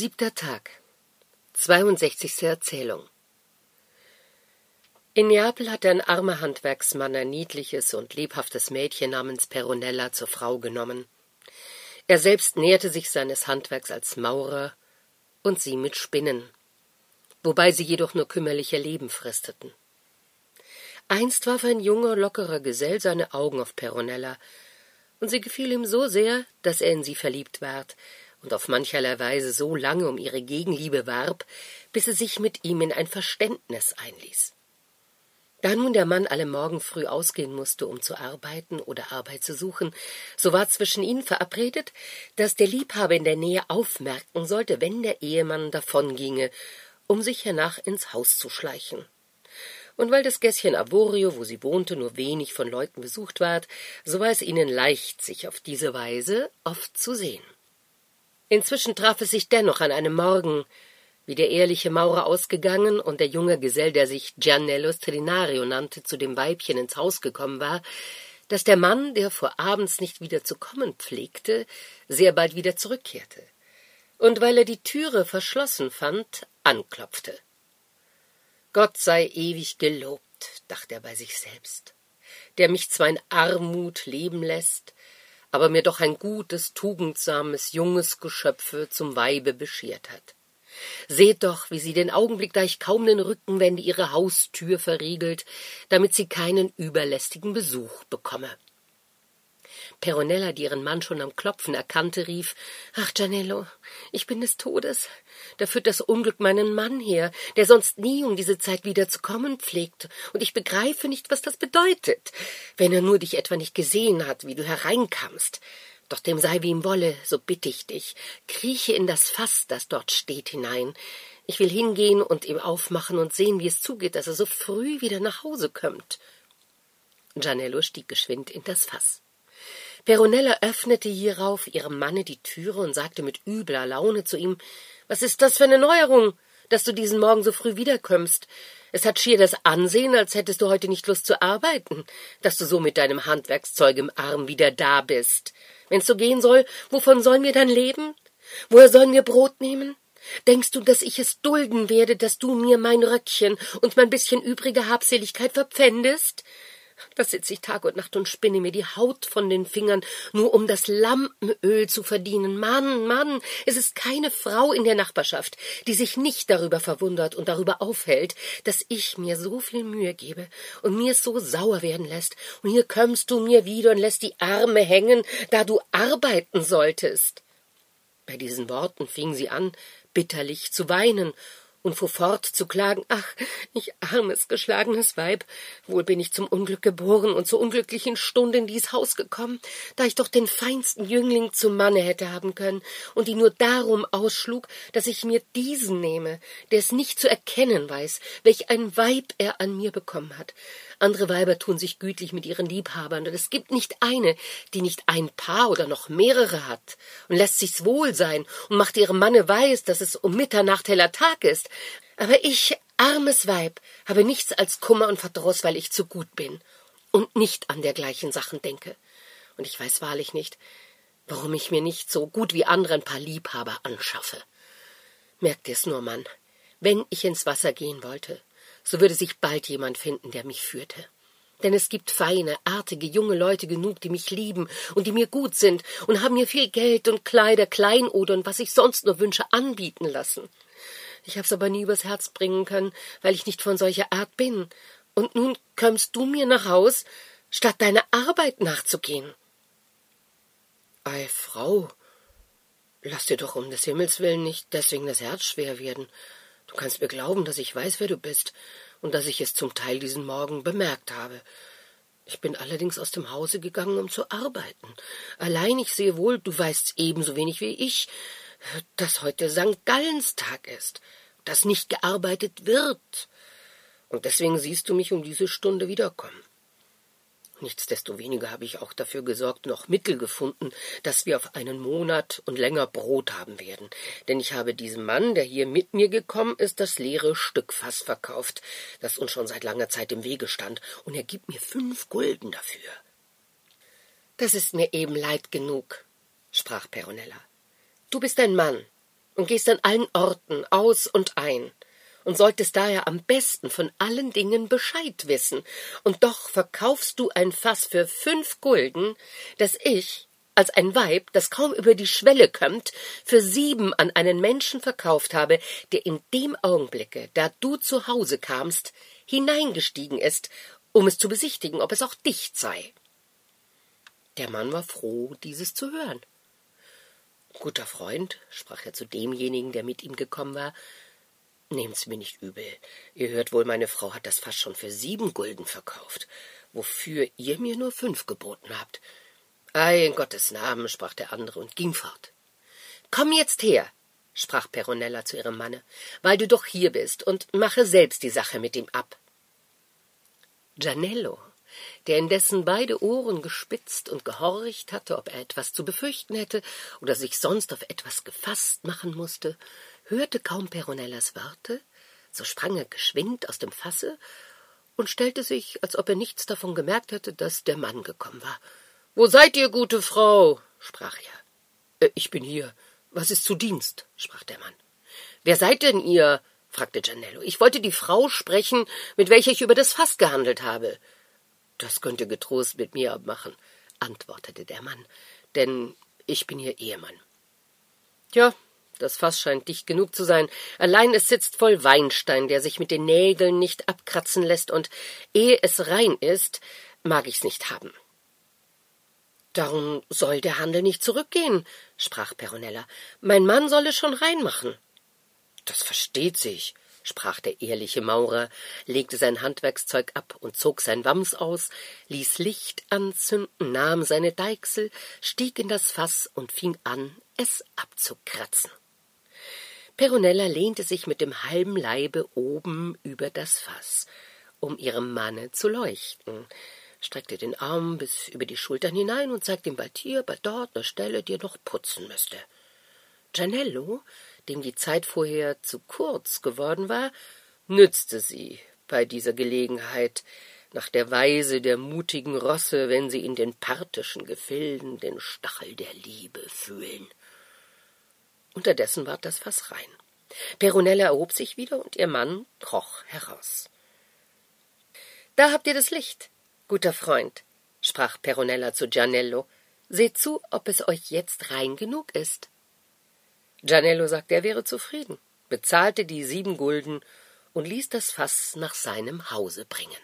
Siebter Tag. 62. Erzählung. In Neapel hatte ein armer Handwerksmann ein niedliches und lebhaftes Mädchen namens Peronella zur Frau genommen. Er selbst näherte sich seines Handwerks als Maurer und sie mit Spinnen, wobei sie jedoch nur kümmerlich ihr Leben fristeten. Einst warf ein junger, lockerer Gesell seine Augen auf Peronella, und sie gefiel ihm so sehr, dass er in sie verliebt ward und auf mancherlei Weise so lange um ihre Gegenliebe warb, bis er sich mit ihm in ein Verständnis einließ. Da nun der Mann alle Morgen früh ausgehen musste, um zu arbeiten oder Arbeit zu suchen, so war zwischen ihnen verabredet, dass der Liebhaber in der Nähe aufmerken sollte, wenn der Ehemann davonginge, um sich hernach ins Haus zu schleichen. Und weil das Gässchen Avorio, wo sie wohnte, nur wenig von Leuten besucht ward, so war es ihnen leicht, sich auf diese Weise oft zu sehen. Inzwischen traf es sich dennoch an einem Morgen, wie der ehrliche Maurer ausgegangen und der junge Gesell, der sich Gianello Strinario nannte, zu dem Weibchen ins Haus gekommen war, dass der Mann, der vor abends nicht wieder zu kommen pflegte, sehr bald wieder zurückkehrte, und weil er die Türe verschlossen fand, anklopfte. Gott sei ewig gelobt, dachte er bei sich selbst, der mich zwar in Armut leben lässt, aber mir doch ein gutes, tugendsames, junges Geschöpfe zum Weibe beschert hat. Seht doch, wie sie den Augenblick, da ich kaum den Rücken wende, ihre Haustür verriegelt, damit sie keinen überlästigen Besuch bekomme. Peronella, die ihren Mann schon am Klopfen erkannte, rief Ach, Gianello, ich bin des Todes. Da führt das Unglück meinen Mann her, der sonst nie um diese Zeit wieder zu kommen pflegt, und ich begreife nicht, was das bedeutet, wenn er nur dich etwa nicht gesehen hat, wie du hereinkamst. Doch dem sei wie ihm wolle, so bitte ich dich, krieche in das Fass, das dort steht, hinein. Ich will hingehen und ihm aufmachen und sehen, wie es zugeht, dass er so früh wieder nach Hause kömmt. Gianello stieg geschwind in das Fass. Peronella öffnete hierauf ihrem Manne die Türe und sagte mit übler Laune zu ihm Was ist das für eine Neuerung, dass du diesen Morgen so früh wiederkömmst? Es hat schier das Ansehen, als hättest du heute nicht Lust zu arbeiten, dass du so mit deinem Handwerkszeug im Arm wieder da bist. Wenn's so gehen soll, wovon sollen wir dann leben? Woher sollen wir Brot nehmen? Denkst du, dass ich es dulden werde, dass du mir mein Röckchen und mein bisschen übrige Habseligkeit verpfändest? Da sitze ich Tag und Nacht und spinne mir die Haut von den Fingern, nur um das Lampenöl zu verdienen. Mann, Mann, es ist keine Frau in der Nachbarschaft, die sich nicht darüber verwundert und darüber aufhält, dass ich mir so viel Mühe gebe und mir so sauer werden lässt. Und hier kömmst du mir wieder und lässt die Arme hängen, da du arbeiten solltest. Bei diesen Worten fing sie an, bitterlich zu weinen und fuhr fort zu klagen Ach, ich armes, geschlagenes Weib, wohl bin ich zum Unglück geboren und zur unglücklichen Stunde in dies Haus gekommen, da ich doch den feinsten Jüngling zum Manne hätte haben können und ihn nur darum ausschlug, dass ich mir diesen nehme, der es nicht zu erkennen weiß, welch ein Weib er an mir bekommen hat. Andere Weiber tun sich gütlich mit ihren Liebhabern, und es gibt nicht eine, die nicht ein Paar oder noch mehrere hat und lässt sich's wohl sein und macht ihrem Manne weiß, dass es um Mitternacht heller Tag ist. Aber ich, armes Weib, habe nichts als Kummer und Verdruss, weil ich zu gut bin und nicht an dergleichen Sachen denke. Und ich weiß wahrlich nicht, warum ich mir nicht so gut wie andere ein paar Liebhaber anschaffe. Merkt ihr's nur, Mann, wenn ich ins Wasser gehen wollte, so würde sich bald jemand finden, der mich führte. Denn es gibt feine, artige, junge Leute genug, die mich lieben und die mir gut sind und haben mir viel Geld und Kleider, Kleinode und was ich sonst nur wünsche anbieten lassen. Ich hab's aber nie übers Herz bringen können, weil ich nicht von solcher Art bin. Und nun kömmst du mir nach Haus, statt deiner Arbeit nachzugehen. Ei, Frau, lass dir doch um des Himmels willen nicht deswegen das Herz schwer werden. Du kannst mir glauben, dass ich weiß, wer du bist und dass ich es zum Teil diesen Morgen bemerkt habe. Ich bin allerdings aus dem Hause gegangen, um zu arbeiten. Allein ich sehe wohl, du weißt's ebenso wenig wie ich, dass heute St. Gallenstag ist, dass nicht gearbeitet wird. Und deswegen siehst du mich um diese Stunde wiederkommen. Nichtsdestoweniger habe ich auch dafür gesorgt, noch Mittel gefunden, dass wir auf einen Monat und länger Brot haben werden. Denn ich habe diesem Mann, der hier mit mir gekommen ist, das leere Stück Fass verkauft, das uns schon seit langer Zeit im Wege stand, und er gibt mir fünf Gulden dafür. Das ist mir eben leid genug, sprach Peronella. Du bist ein Mann, und gehst an allen Orten aus und ein und solltest daher am besten von allen Dingen Bescheid wissen, und doch verkaufst du ein Fass für fünf Gulden, das ich, als ein Weib, das kaum über die Schwelle kömmt, für sieben an einen Menschen verkauft habe, der in dem Augenblicke, da du zu Hause kamst, hineingestiegen ist, um es zu besichtigen, ob es auch dicht sei. Der Mann war froh, dieses zu hören. Guter Freund, sprach er zu demjenigen, der mit ihm gekommen war, nehmt's mir nicht übel. Ihr hört wohl, meine Frau hat das fast schon für sieben Gulden verkauft, wofür ihr mir nur fünf geboten habt. Ei, in Gottes Namen, sprach der andere und ging fort. Komm jetzt her, sprach Peronella zu ihrem Manne, weil du doch hier bist, und mache selbst die Sache mit ihm ab. Gianello der indessen beide Ohren gespitzt und gehorcht hatte, ob er etwas zu befürchten hätte oder sich sonst auf etwas gefasst machen musste, hörte kaum Peronellas Worte, so sprang er geschwind aus dem Fasse und stellte sich, als ob er nichts davon gemerkt hätte, dass der Mann gekommen war. Wo seid ihr, gute Frau? sprach er. Äh, ich bin hier. Was ist zu Dienst? sprach der Mann. Wer seid denn ihr? fragte Gianello. Ich wollte die Frau sprechen, mit welcher ich über das Fass gehandelt habe. Das könnt ihr getrost mit mir abmachen, antwortete der Mann, denn ich bin ihr Ehemann. Ja, das Fass scheint dicht genug zu sein. Allein es sitzt voll Weinstein, der sich mit den Nägeln nicht abkratzen lässt, und ehe es rein ist, mag ich's nicht haben. Darum soll der Handel nicht zurückgehen, sprach Peronella. Mein Mann soll es schon reinmachen. Das versteht sich, sprach der ehrliche Maurer, legte sein Handwerkszeug ab und zog sein Wams aus, ließ Licht anzünden, nahm seine Deichsel, stieg in das Fass und fing an, es abzukratzen. Peronella lehnte sich mit dem halben Leibe oben über das Fass, um ihrem Manne zu leuchten, streckte den Arm bis über die Schultern hinein und zeigte ihm bald hier, bald dort eine Stelle, die er noch putzen müsste. Gianello dem die Zeit vorher zu kurz geworden war, nützte sie bei dieser Gelegenheit nach der Weise der mutigen Rosse, wenn sie in den parthischen Gefilden den Stachel der Liebe fühlen. Unterdessen ward das Fass rein. Peronella erhob sich wieder und ihr Mann kroch heraus. Da habt ihr das Licht, guter Freund, sprach Peronella zu Gianello. Seht zu, ob es euch jetzt rein genug ist. Gianello sagte, er wäre zufrieden, bezahlte die sieben Gulden und ließ das Fass nach seinem Hause bringen.